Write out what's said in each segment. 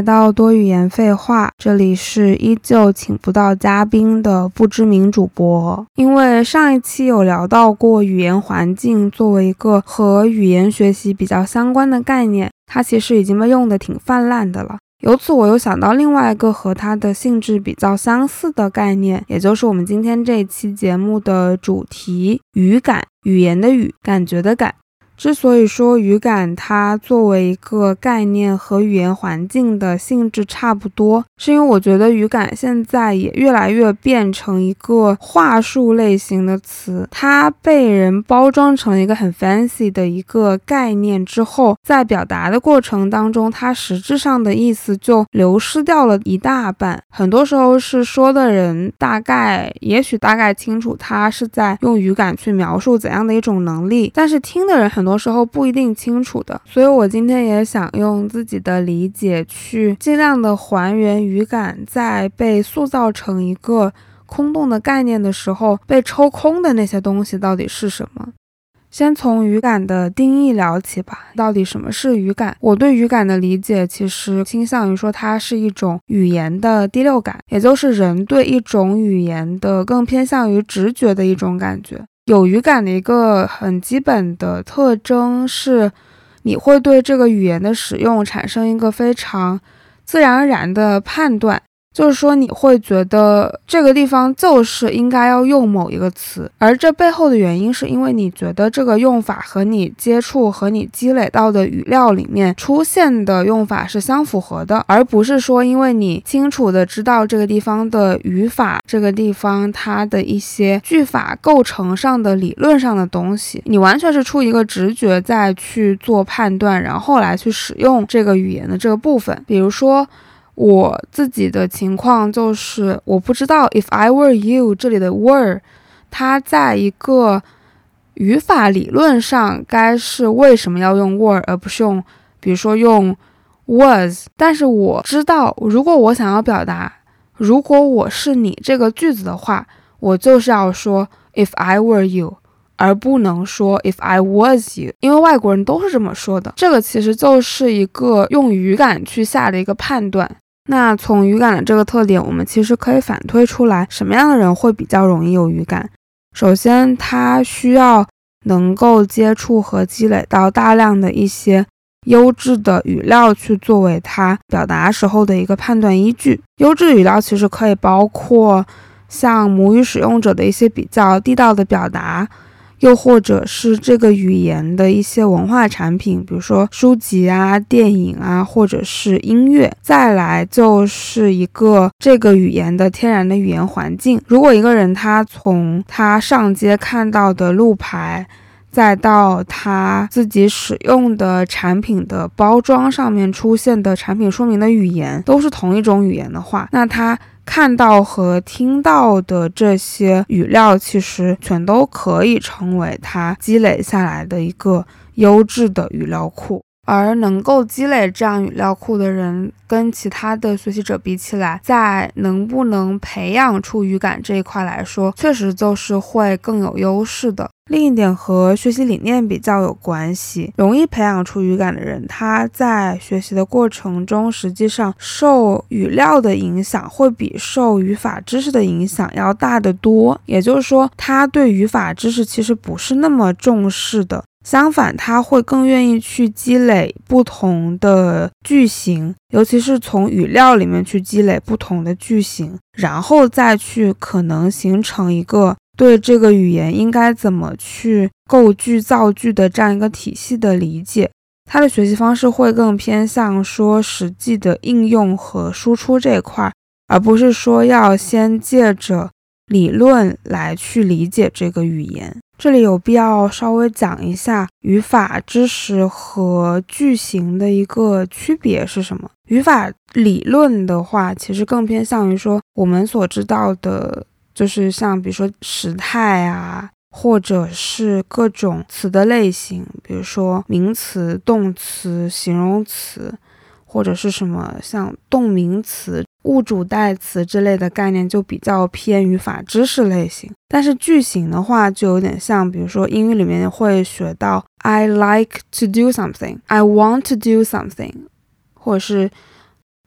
来到多语言废话，这里是依旧请不到嘉宾的不知名主播。因为上一期有聊到过语言环境作为一个和语言学习比较相关的概念，它其实已经被用的挺泛滥的了。由此，我又想到另外一个和它的性质比较相似的概念，也就是我们今天这一期节目的主题——语感，语言的语，感觉的感。之所以说语感它作为一个概念和语言环境的性质差不多，是因为我觉得语感现在也越来越变成一个话术类型的词，它被人包装成一个很 fancy 的一个概念之后，在表达的过程当中，它实质上的意思就流失掉了一大半。很多时候是说的人大概也许大概清楚他是在用语感去描述怎样的一种能力，但是听的人很多。很多时候不一定清楚的，所以我今天也想用自己的理解去尽量的还原语感在被塑造成一个空洞的概念的时候被抽空的那些东西到底是什么。先从语感的定义聊起吧。到底什么是语感？我对语感的理解其实倾向于说它是一种语言的第六感，也就是人对一种语言的更偏向于直觉的一种感觉。有语感的一个很基本的特征是，你会对这个语言的使用产生一个非常自然而然的判断。就是说，你会觉得这个地方就是应该要用某一个词，而这背后的原因是因为你觉得这个用法和你接触和你积累到的语料里面出现的用法是相符合的，而不是说因为你清楚的知道这个地方的语法，这个地方它的一些句法构成上的理论上的东西，你完全是出一个直觉再去做判断，然后来去使用这个语言的这个部分，比如说。我自己的情况就是，我不知道 if I were you 这里的 were，它在一个语法理论上该是为什么要用 were 而不是用，比如说用 was。但是我知道，如果我想要表达如果我是你这个句子的话，我就是要说 if I were you，而不能说 if I was you，因为外国人都是这么说的。这个其实就是一个用语感去下的一个判断。那从语感的这个特点，我们其实可以反推出来，什么样的人会比较容易有语感？首先，他需要能够接触和积累到大量的一些优质的语料，去作为他表达时候的一个判断依据。优质语料其实可以包括像母语使用者的一些比较地道的表达。又或者是这个语言的一些文化产品，比如说书籍啊、电影啊，或者是音乐。再来就是一个这个语言的天然的语言环境。如果一个人他从他上街看到的路牌，再到他自己使用的产品的包装上面出现的产品说明的语言都是同一种语言的话，那他。看到和听到的这些语料，其实全都可以成为他积累下来的一个优质的语料库。而能够积累这样语料库的人，跟其他的学习者比起来，在能不能培养出语感这一块来说，确实就是会更有优势的。另一点和学习理念比较有关系，容易培养出语感的人，他在学习的过程中，实际上受语料的影响会比受语法知识的影响要大得多。也就是说，他对语法知识其实不是那么重视的。相反，他会更愿意去积累不同的句型，尤其是从语料里面去积累不同的句型，然后再去可能形成一个对这个语言应该怎么去构句造句的这样一个体系的理解。他的学习方式会更偏向说实际的应用和输出这一块，而不是说要先借着理论来去理解这个语言。这里有必要稍微讲一下语法知识和句型的一个区别是什么。语法理论的话，其实更偏向于说我们所知道的，就是像比如说时态啊，或者是各种词的类型，比如说名词、动词、形容词，或者是什么像动名词。物主代词之类的概念就比较偏语法知识类型，但是句型的话就有点像，比如说英语里面会学到 I like to do something, I want to do something，或者是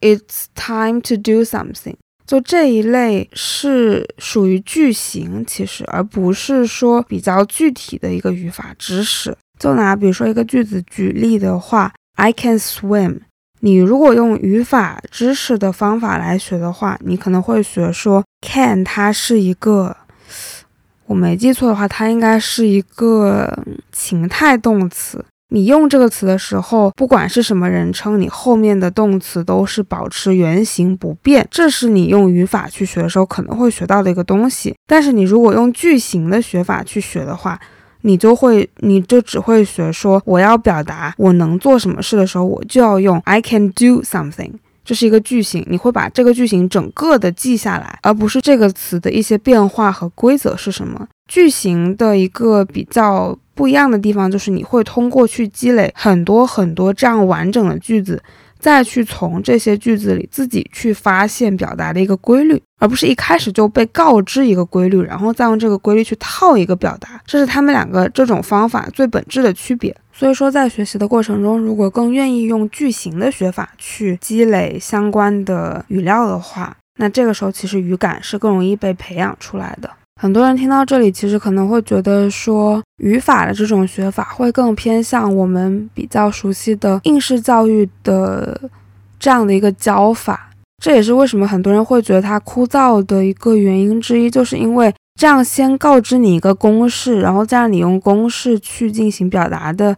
It's time to do something。就这一类是属于句型，其实而不是说比较具体的一个语法知识。就拿比如说一个句子举例的话，I can swim。你如果用语法知识的方法来学的话，你可能会学说 can 它是一个，我没记错的话，它应该是一个情态动词。你用这个词的时候，不管是什么人称，你后面的动词都是保持原形不变。这是你用语法去学的时候可能会学到的一个东西。但是你如果用句型的学法去学的话，你就会，你就只会学说我要表达我能做什么事的时候，我就要用 I can do something，这是一个句型。你会把这个句型整个的记下来，而不是这个词的一些变化和规则是什么。句型的一个比较。不一样的地方就是你会通过去积累很多很多这样完整的句子，再去从这些句子里自己去发现表达的一个规律，而不是一开始就被告知一个规律，然后再用这个规律去套一个表达。这是他们两个这种方法最本质的区别。所以说，在学习的过程中，如果更愿意用句型的学法去积累相关的语料的话，那这个时候其实语感是更容易被培养出来的。很多人听到这里，其实可能会觉得说，语法的这种学法会更偏向我们比较熟悉的应试教育的这样的一个教法。这也是为什么很多人会觉得它枯燥的一个原因之一，就是因为这样先告知你一个公式，然后再让你用公式去进行表达的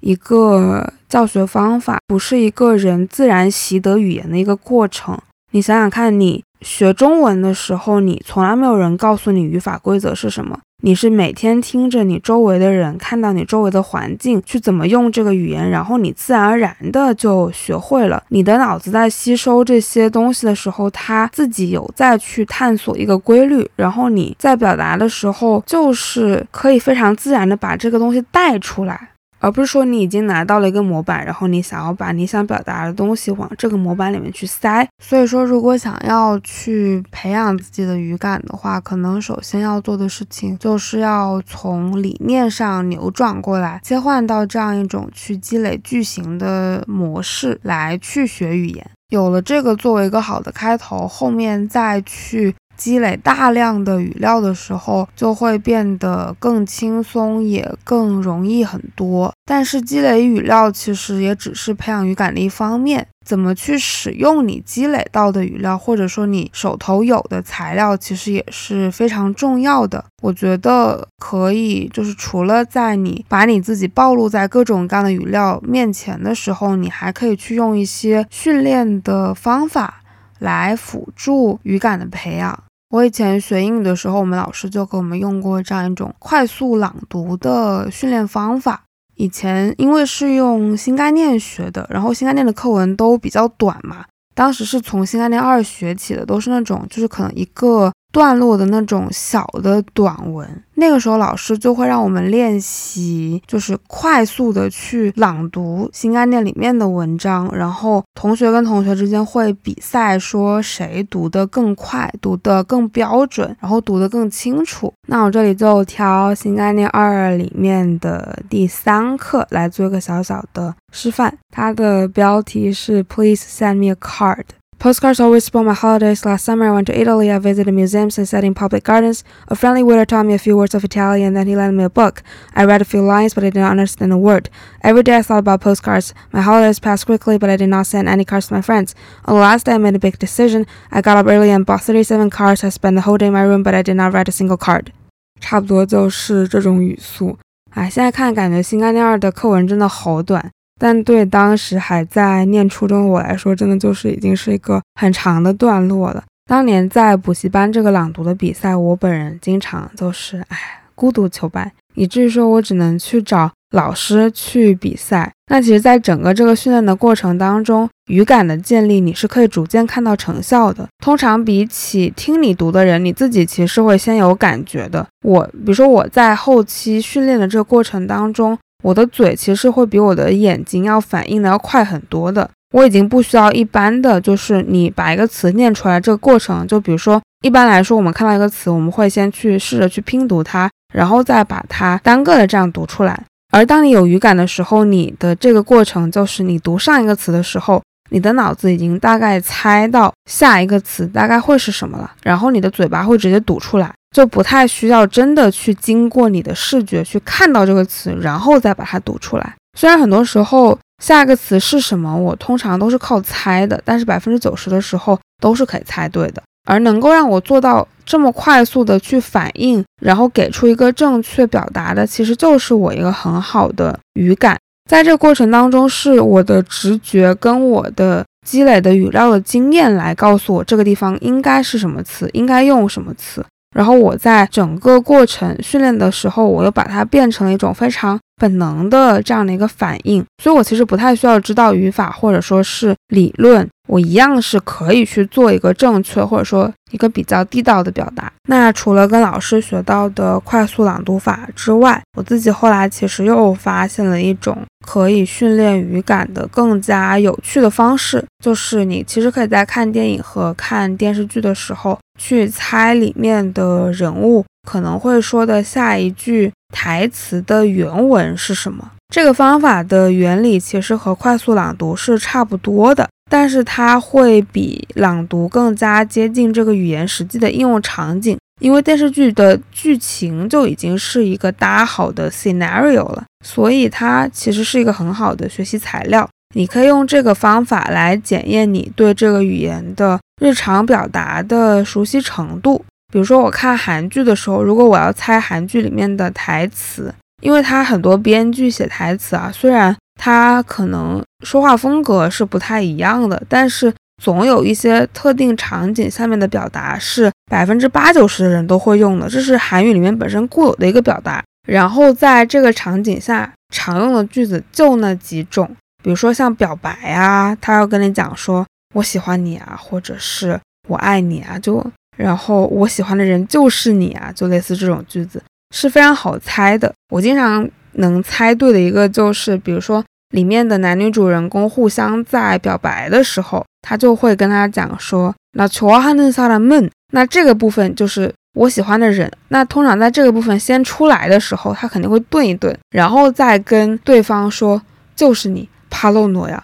一个教学方法，不是一个人自然习得语言的一个过程。你想想看，你。学中文的时候，你从来没有人告诉你语法规则是什么，你是每天听着你周围的人，看到你周围的环境去怎么用这个语言，然后你自然而然的就学会了。你的脑子在吸收这些东西的时候，它自己有在去探索一个规律，然后你在表达的时候，就是可以非常自然的把这个东西带出来。而不是说你已经拿到了一个模板，然后你想要把你想表达的东西往这个模板里面去塞。所以说，如果想要去培养自己的语感的话，可能首先要做的事情就是要从理念上扭转过来，切换到这样一种去积累句型的模式来去学语言。有了这个作为一个好的开头，后面再去。积累大量的语料的时候，就会变得更轻松，也更容易很多。但是积累语料其实也只是培养语感的一方面，怎么去使用你积累到的语料，或者说你手头有的材料，其实也是非常重要的。我觉得可以，就是除了在你把你自己暴露在各种各样的语料面前的时候，你还可以去用一些训练的方法来辅助语感的培养。我以前学英语的时候，我们老师就给我们用过这样一种快速朗读的训练方法。以前因为是用新概念学的，然后新概念的课文都比较短嘛，当时是从新概念二学起的，都是那种就是可能一个。段落的那种小的短文，那个时候老师就会让我们练习，就是快速的去朗读新概念里面的文章，然后同学跟同学之间会比赛，说谁读得更快，读得更标准，然后读得更清楚。那我这里就挑新概念二里面的第三课来做一个小小的示范，它的标题是 Please send me a card。Postcards always spoil my holidays. Last summer, I went to Italy. I visited museums and sat in public gardens. A friendly waiter taught me a few words of Italian, then he lent me a book. I read a few lines, but I did not understand a word. Every day I thought about postcards. My holidays passed quickly, but I did not send any cards to my friends. On the last day, I made a big decision. I got up early and bought 37 cards. I spent the whole day in my room, but I did not write a single card. 差不多就是这种语速。哎，现在看感觉新概念二的课文真的好短， 但对当时还在念初中的我来说，真的就是已经是一个很长的段落了。当年在补习班这个朗读的比赛，我本人经常就是哎孤独求败，以至于说我只能去找老师去比赛。那其实，在整个这个训练的过程当中，语感的建立你是可以逐渐看到成效的。通常比起听你读的人，你自己其实会先有感觉的。我比如说我在后期训练的这个过程当中。我的嘴其实会比我的眼睛要反应的要快很多的。我已经不需要一般的，就是你把一个词念出来这个过程。就比如说，一般来说，我们看到一个词，我们会先去试着去拼读它，然后再把它单个的这样读出来。而当你有语感的时候，你的这个过程就是你读上一个词的时候，你的脑子已经大概猜到下一个词大概会是什么了，然后你的嘴巴会直接读出来，就不太需要真的去经过你的视觉去看到这个词，然后再把它读出来。虽然很多时候下一个词是什么，我通常都是靠猜的，但是百分之九十的时候都是可以猜对的。而能够让我做到这么快速的去反应，然后给出一个正确表达的，其实就是我一个很好的语感。在这个过程当中，是我的直觉跟我的积累的语料的经验来告诉我这个地方应该是什么词，应该用什么词。然后我在整个过程训练的时候，我又把它变成了一种非常本能的这样的一个反应。所以我其实不太需要知道语法或者说是理论。我一样是可以去做一个正确或者说一个比较地道的表达。那除了跟老师学到的快速朗读法之外，我自己后来其实又发现了一种可以训练语感的更加有趣的方式，就是你其实可以在看电影和看电视剧的时候去猜里面的人物可能会说的下一句台词的原文是什么。这个方法的原理其实和快速朗读是差不多的。但是它会比朗读更加接近这个语言实际的应用场景，因为电视剧的剧情就已经是一个搭好的 scenario 了，所以它其实是一个很好的学习材料。你可以用这个方法来检验你对这个语言的日常表达的熟悉程度。比如说，我看韩剧的时候，如果我要猜韩剧里面的台词，因为它很多编剧写台词啊，虽然。他可能说话风格是不太一样的，但是总有一些特定场景下面的表达是百分之八九十的人都会用的，这是韩语里面本身固有的一个表达。然后在这个场景下常用的句子就那几种，比如说像表白啊，他要跟你讲说我喜欢你啊，或者是我爱你啊，就然后我喜欢的人就是你啊，就类似这种句子是非常好猜的。我经常。能猜对的一个就是，比如说里面的男女主人公互相在表白的时候，他就会跟他讲说，那求哈嫩萨的闷，那这个部分就是我喜欢的人。那通常在这个部分先出来的时候，他肯定会顿一顿，然后再跟对方说，就是你帕洛诺呀。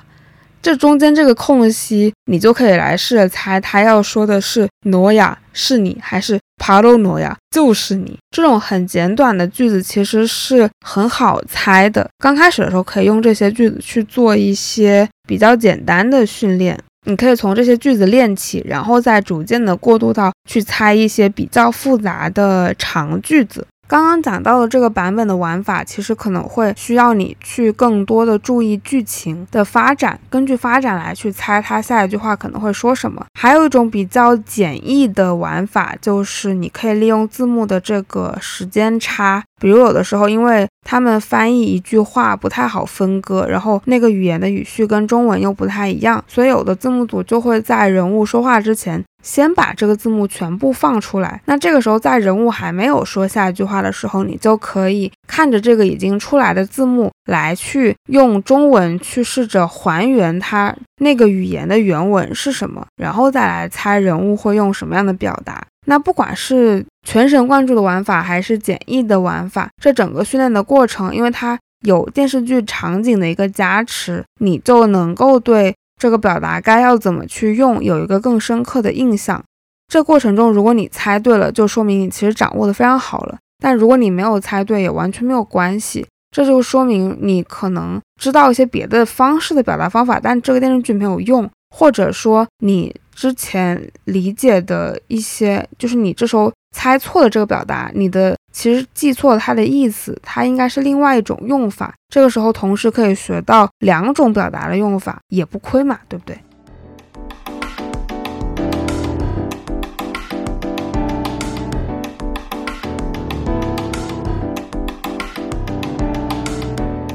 这中间这个空隙，你就可以来试着猜，他要说的是挪亚是你，还是帕洛诺亚就是你？这种很简短的句子其实是很好猜的。刚开始的时候可以用这些句子去做一些比较简单的训练，你可以从这些句子练起，然后再逐渐的过渡到去猜一些比较复杂的长句子。刚刚讲到的这个版本的玩法，其实可能会需要你去更多的注意剧情的发展，根据发展来去猜他下一句话可能会说什么。还有一种比较简易的玩法，就是你可以利用字幕的这个时间差，比如有的时候因为他们翻译一句话不太好分割，然后那个语言的语序跟中文又不太一样，所以有的字幕组就会在人物说话之前。先把这个字幕全部放出来，那这个时候在人物还没有说下一句话的时候，你就可以看着这个已经出来的字幕来去用中文去试着还原它那个语言的原文是什么，然后再来猜人物会用什么样的表达。那不管是全神贯注的玩法还是简易的玩法，这整个训练的过程，因为它有电视剧场景的一个加持，你就能够对。这个表达该要怎么去用，有一个更深刻的印象。这过程中，如果你猜对了，就说明你其实掌握的非常好了。但如果你没有猜对，也完全没有关系。这就说明你可能知道一些别的方式的表达方法，但这个电视剧没有用，或者说你之前理解的一些，就是你这时候猜错了这个表达，你的。其实记错了它的意思，它应该是另外一种用法。这个时候同时可以学到两种表达的用法，也不亏嘛，对不对？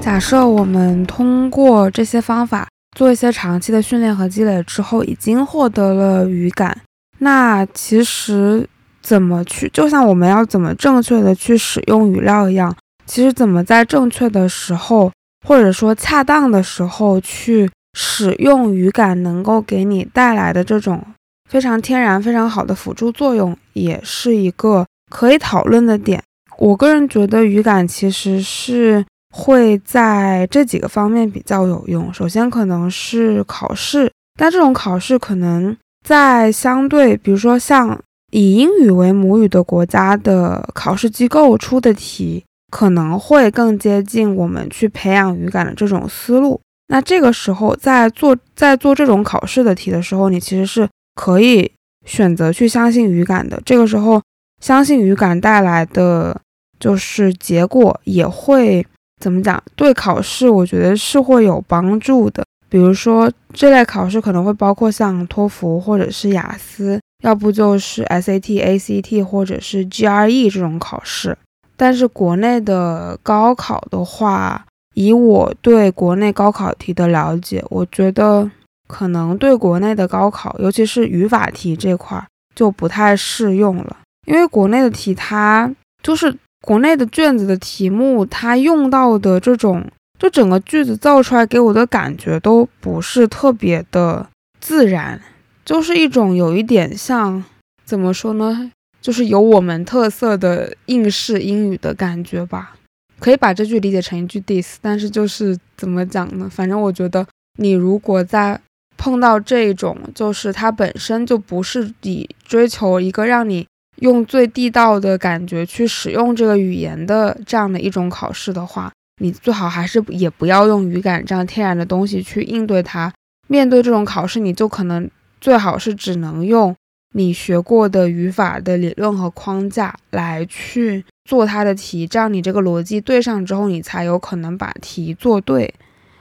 假设我们通过这些方法做一些长期的训练和积累之后，已经获得了语感，那其实。怎么去？就像我们要怎么正确的去使用语料一样，其实怎么在正确的时候，或者说恰当的时候去使用语感，能够给你带来的这种非常天然、非常好的辅助作用，也是一个可以讨论的点。我个人觉得语感其实是会在这几个方面比较有用。首先可能是考试，但这种考试可能在相对，比如说像以英语为母语的国家的考试机构出的题，可能会更接近我们去培养语感的这种思路。那这个时候，在做在做这种考试的题的时候，你其实是可以选择去相信语感的。这个时候，相信语感带来的就是结果也会怎么讲？对考试，我觉得是会有帮助的。比如说，这类考试可能会包括像托福或者是雅思，要不就是 SAT、ACT 或者是 GRE 这种考试。但是国内的高考的话，以我对国内高考题的了解，我觉得可能对国内的高考，尤其是语法题这块就不太适用了，因为国内的题它就是国内的卷子的题目，它用到的这种。就整个句子造出来给我的感觉都不是特别的自然，就是一种有一点像怎么说呢，就是有我们特色的应试英语的感觉吧。可以把这句理解成一句 diss，但是就是怎么讲呢？反正我觉得你如果在碰到这种，就是它本身就不是以追求一个让你用最地道的感觉去使用这个语言的这样的一种考试的话。你最好还是也不要用语感这样天然的东西去应对它。面对这种考试，你就可能最好是只能用你学过的语法的理论和框架来去做它的题，这样你这个逻辑对上之后，你才有可能把题做对。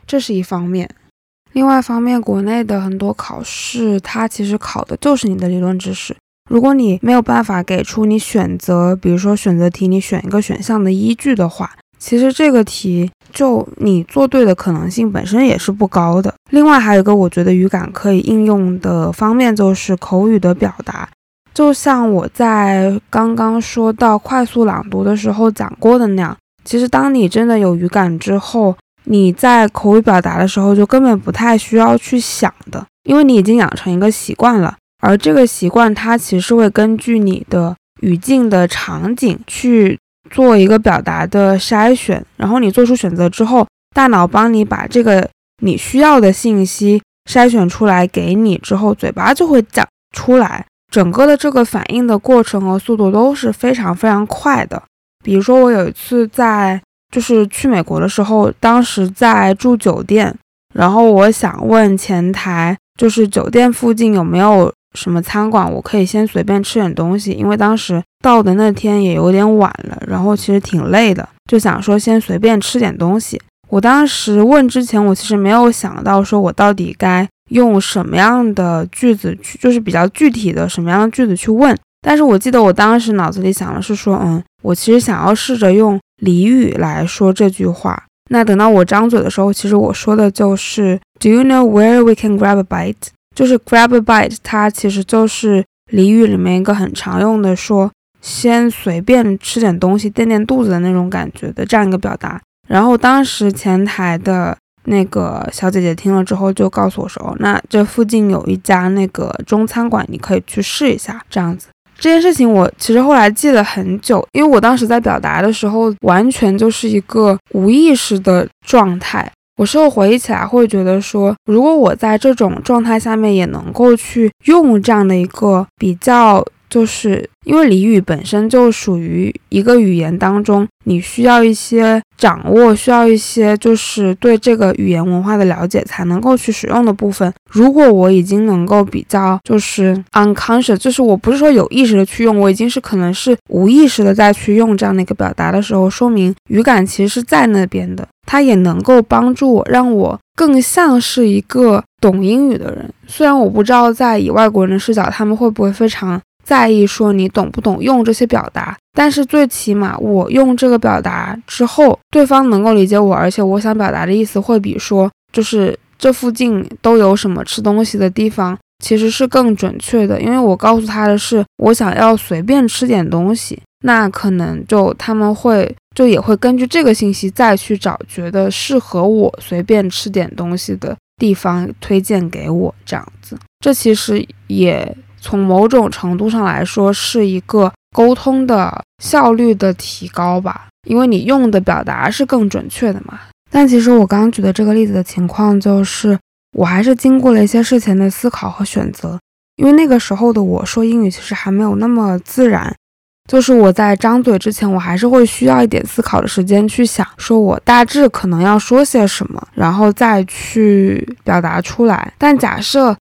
这是一方面。另外一方面，国内的很多考试，它其实考的就是你的理论知识。如果你没有办法给出你选择，比如说选择题，你选一个选项的依据的话。其实这个题就你做对的可能性本身也是不高的。另外还有一个我觉得语感可以应用的方面就是口语的表达，就像我在刚刚说到快速朗读的时候讲过的那样，其实当你真的有语感之后，你在口语表达的时候就根本不太需要去想的，因为你已经养成一个习惯了，而这个习惯它其实会根据你的语境的场景去。做一个表达的筛选，然后你做出选择之后，大脑帮你把这个你需要的信息筛选出来给你之后，嘴巴就会讲出来。整个的这个反应的过程和速度都是非常非常快的。比如说，我有一次在就是去美国的时候，当时在住酒店，然后我想问前台，就是酒店附近有没有。什么餐馆，我可以先随便吃点东西，因为当时到的那天也有点晚了，然后其实挺累的，就想说先随便吃点东西。我当时问之前，我其实没有想到说我到底该用什么样的句子去，就是比较具体的什么样的句子去问。但是我记得我当时脑子里想的是说，嗯，我其实想要试着用俚语来说这句话。那等到我张嘴的时候，其实我说的就是 Do you know where we can grab a bite？就是 grab a bite，它其实就是俚语里面一个很常用的，说先随便吃点东西垫垫肚子的那种感觉的这样一个表达。然后当时前台的那个小姐姐听了之后就告诉我说：“，那这附近有一家那个中餐馆，你可以去试一下。”这样子，这件事情我其实后来记了很久，因为我当时在表达的时候完全就是一个无意识的状态。我事后回忆起来，会觉得说，如果我在这种状态下面也能够去用这样的一个比较。就是因为俚语本身就属于一个语言当中，你需要一些掌握，需要一些就是对这个语言文化的了解才能够去使用的部分。如果我已经能够比较就是 unconscious，就是我不是说有意识的去用，我已经是可能是无意识的再去用这样的一个表达的时候，说明语感其实是在那边的，它也能够帮助我，让我更像是一个懂英语的人。虽然我不知道在以外国人的视角，他们会不会非常。在意说你懂不懂用这些表达，但是最起码我用这个表达之后，对方能够理解我，而且我想表达的意思会比说就是这附近都有什么吃东西的地方，其实是更准确的。因为我告诉他的是我想要随便吃点东西，那可能就他们会就也会根据这个信息再去找觉得适合我随便吃点东西的地方推荐给我这样子。这其实也。从某种程度上来说，是一个沟通的效率的提高吧，因为你用的表达是更准确的嘛。但其实我刚刚举的这个例子的情况，就是我还是经过了一些事前的思考和选择，因为那个时候的我说英语其实还没有那么自然，就是我在张嘴之前，我还是会需要一点思考的时间去想，说我大致可能要说些什么，然后再去表达出来。但假设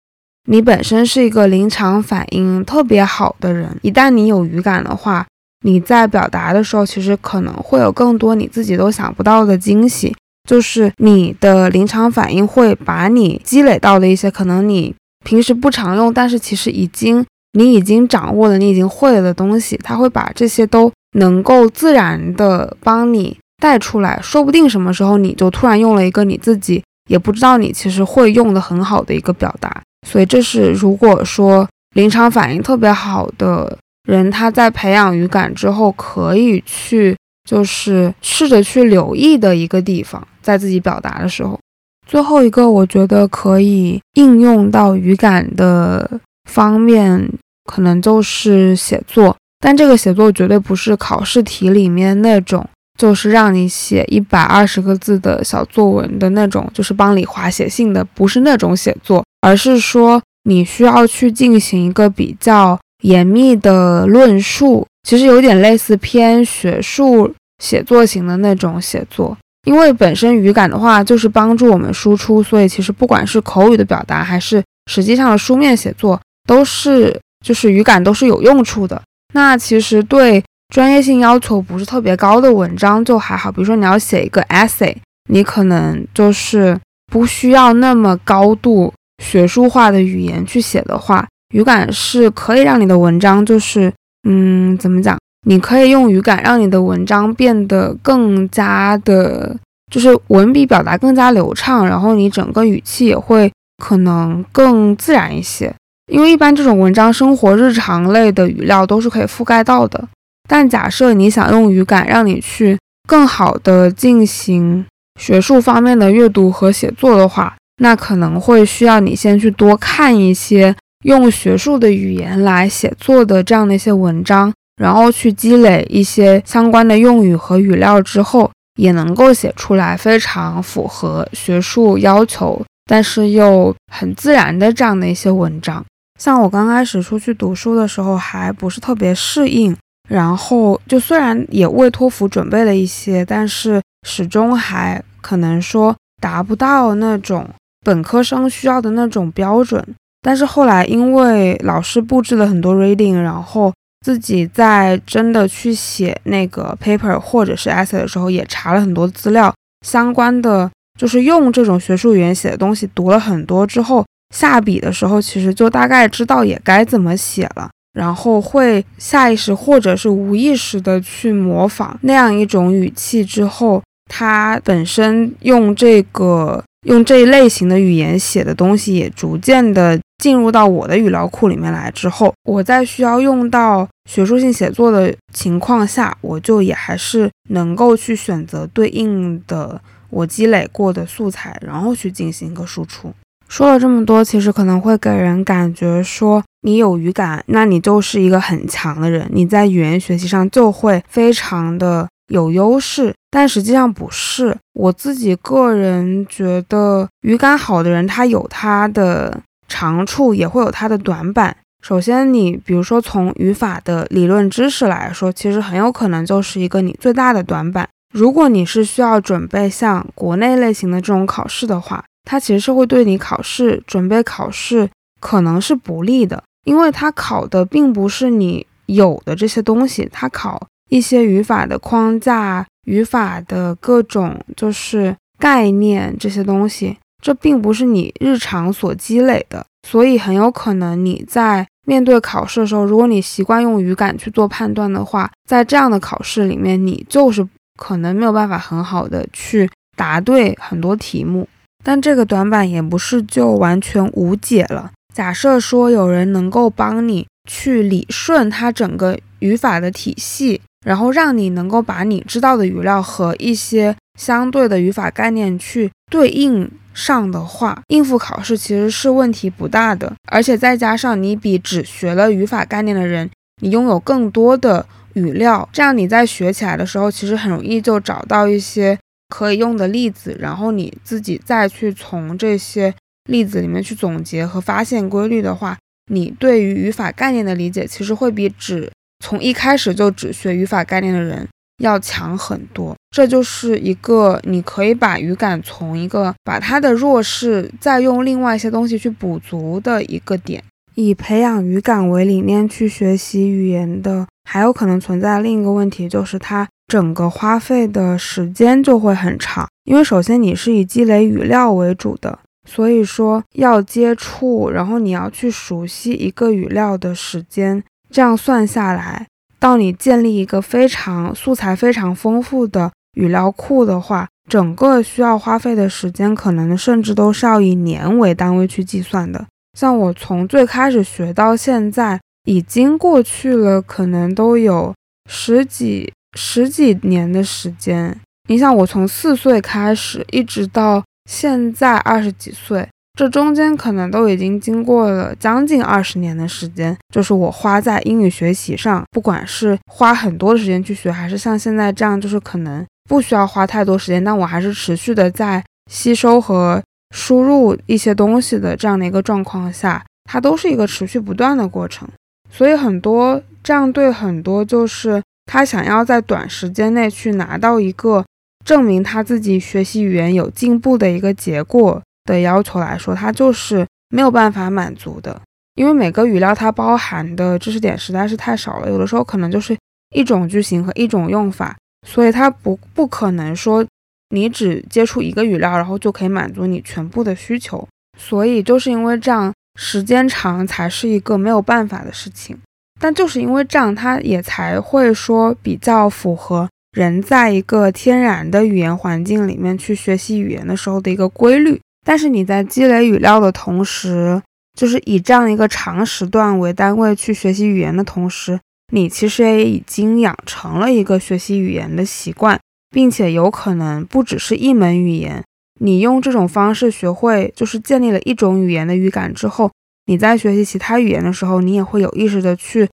你本身是一个临场反应特别好的人，一旦你有语感的话，你在表达的时候，其实可能会有更多你自己都想不到的惊喜。就是你的临场反应会把你积累到的一些可能你平时不常用，但是其实已经你已经掌握了，你已经会了的东西，它会把这些都能够自然的帮你带出来，说不定什么时候你就突然用了一个你自己也不知道你其实会用的很好的一个表达。所以这是如果说临场反应特别好的人，他在培养语感之后可以去。就是试着去留意的一个地方，在自己表达的时候。最后一个，我觉得可以应用到语感的方面，可能就是写作。但这个写作绝对不是考试题里面那种，就是让你写一百二十个字的小作文的那种，就是帮李华写信的，不是那种写作，而是说你需要去进行一个比较严密的论述。其实有点类似偏学术写作型的那种写作，因为本身语感的话就是帮助我们输出，所以其实不管是口语的表达还是实际上的书面写作，都是就是语感都是有用处的。那其实对专业性要求不是特别高的文章就还好，比如说你要写一个 essay，你可能就是不需要那么高度学术化的语言去写的话，语感是可以让你的文章就是。嗯，怎么讲？你可以用语感让你的文章变得更加的，就是文笔表达更加流畅，然后你整个语气也会可能更自然一些。因为一般这种文章，生活日常类的语料都是可以覆盖到的。但假设你想用语感让你去更好的进行学术方面的阅读和写作的话，那可能会需要你先去多看一些。用学术的语言来写作的这样的一些文章，然后去积累一些相关的用语和语料之后，也能够写出来非常符合学术要求，但是又很自然的这样的一些文章。像我刚开始出去读书的时候，还不是特别适应，然后就虽然也为托福准备了一些，但是始终还可能说达不到那种本科生需要的那种标准。但是后来，因为老师布置了很多 reading，然后自己在真的去写那个 paper 或者是 essay 的时候，也查了很多资料，相关的就是用这种学术语言写的东西读了很多之后，下笔的时候其实就大概知道也该怎么写了，然后会下意识或者是无意识的去模仿那样一种语气之后，它本身用这个用这一类型的语言写的东西也逐渐的。进入到我的语料库里面来之后，我在需要用到学术性写作的情况下，我就也还是能够去选择对应的我积累过的素材，然后去进行一个输出。说了这么多，其实可能会给人感觉说你有语感，那你就是一个很强的人，你在语言学习上就会非常的有优势。但实际上不是，我自己个人觉得语感好的人，他有他的。长处也会有他的短板。首先，你比如说从语法的理论知识来说，其实很有可能就是一个你最大的短板。如果你是需要准备像国内类型的这种考试的话，它其实是会对你考试准备考试可能是不利的，因为它考的并不是你有的这些东西，它考一些语法的框架、语法的各种就是概念这些东西。这并不是你日常所积累的，所以很有可能你在面对考试的时候，如果你习惯用语感去做判断的话，在这样的考试里面，你就是可能没有办法很好的去答对很多题目。但这个短板也不是就完全无解了。假设说有人能够帮你去理顺它整个语法的体系，然后让你能够把你知道的语料和一些相对的语法概念去对应。上的话，应付考试其实是问题不大的，而且再加上你比只学了语法概念的人，你拥有更多的语料，这样你在学起来的时候，其实很容易就找到一些可以用的例子，然后你自己再去从这些例子里面去总结和发现规律的话，你对于语法概念的理解其实会比只从一开始就只学语法概念的人要强很多。这就是一个你可以把语感从一个把它的弱势再用另外一些东西去补足的一个点。以培养语感为理念去学习语言的，还有可能存在另一个问题，就是它整个花费的时间就会很长。因为首先你是以积累语料为主的，所以说要接触，然后你要去熟悉一个语料的时间，这样算下来，到你建立一个非常素材非常丰富的语料库的话，整个需要花费的时间，可能甚至都是要以年为单位去计算的。像我从最开始学到现在，已经过去了，可能都有十几十几年的时间。你想，我从四岁开始，一直到现在二十几岁，这中间可能都已经经过了将近二十年的时间。就是我花在英语学习上，不管是花很多的时间去学，还是像现在这样，就是可能不需要花太多时间，但我还是持续的在吸收和。输入一些东西的这样的一个状况下，它都是一个持续不断的过程。所以很多这样对很多就是他想要在短时间内去拿到一个证明他自己学习语言有进步的一个结果的要求来说，他就是没有办法满足的。因为每个语料它包含的知识点实在是太少了，有的时候可能就是一种句型和一种用法，所以它不不可能说。你只接触一个语料，然后就可以满足你全部的需求，所以就是因为这样，时间长才是一个没有办法的事情。但就是因为这样，它也才会说比较符合人在一个天然的语言环境里面去学习语言的时候的一个规律。但是你在积累语料的同时，就是以这样一个长时段为单位去学习语言的同时，你其实也已经养成了一个学习语言的习惯。并且有可能不只是一门语言，你用这种方式学会，就是建立了一种语言的语感之后，你在学习其他语言的时候，你也会有意识的去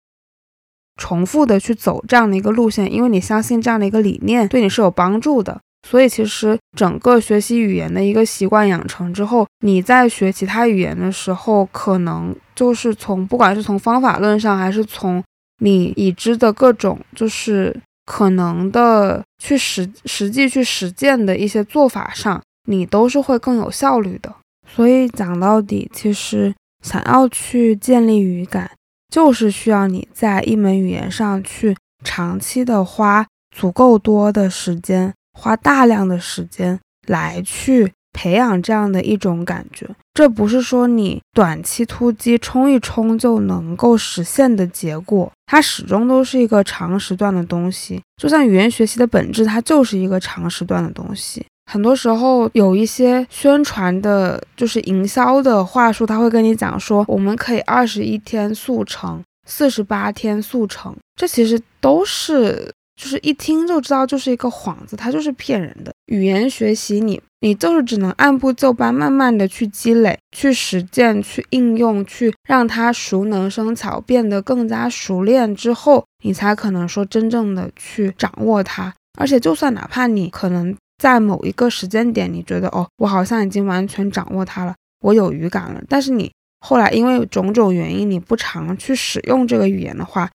重复的去走这样的一个路线，因为你相信这样的一个理念对你是有帮助的。所以其实整个学习语言的一个习惯养成之后，你在学其他语言的时候，可能就是从不管是从方法论上，还是从你已知的各种就是。可能的去实实际去实践的一些做法上，你都是会更有效率的。所以讲到底，其实想要去建立语感，就是需要你在一门语言上去长期的花足够多的时间，花大量的时间来去。培养这样的一种感觉，这不是说你短期突击冲一冲就能够实现的结果，它始终都是一个长时段的东西。就像语言学习的本质，它就是一个长时段的东西。很多时候有一些宣传的，就是营销的话术，他会跟你讲说，我们可以二十一天速成，四十八天速成，这其实都是。就是一听就知道就是一个幌子，它就是骗人的。语言学习，你你就是只能按部就班，慢慢的去积累、去实践、去应用、去让它熟能生巧，变得更加熟练之后，你才可能说真正的去掌握它。而且，就算哪怕你可能在某一个时间点，你觉得哦，我好像已经完全掌握它了，我有语感了，但是你后来因为种种原因，你不常去使用这个语言的话。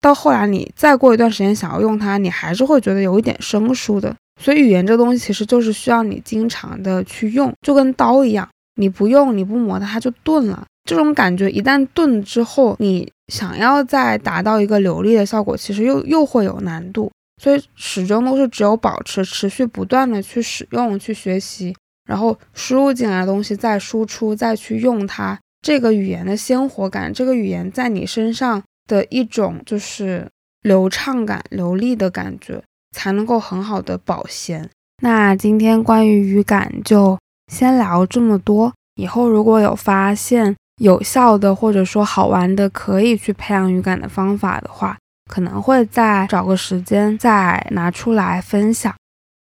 到后来，你再过一段时间想要用它，你还是会觉得有一点生疏的。所以语言这东西其实就是需要你经常的去用，就跟刀一样，你不用你不磨它，它就钝了。这种感觉一旦钝之后，你想要再达到一个流利的效果，其实又又会有难度。所以始终都是只有保持持续不断的去使用、去学习，然后输入进来的东西再输出、再去用它，这个语言的鲜活感，这个语言在你身上。的一种就是流畅感、流利的感觉，才能够很好的保鲜。那今天关于语感就先聊这么多。以后如果有发现有效的或者说好玩的可以去培养语感的方法的话，可能会再找个时间再拿出来分享。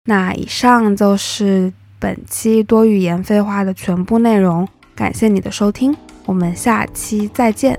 那以上就是本期多语言废话的全部内容，感谢你的收听，我们下期再见。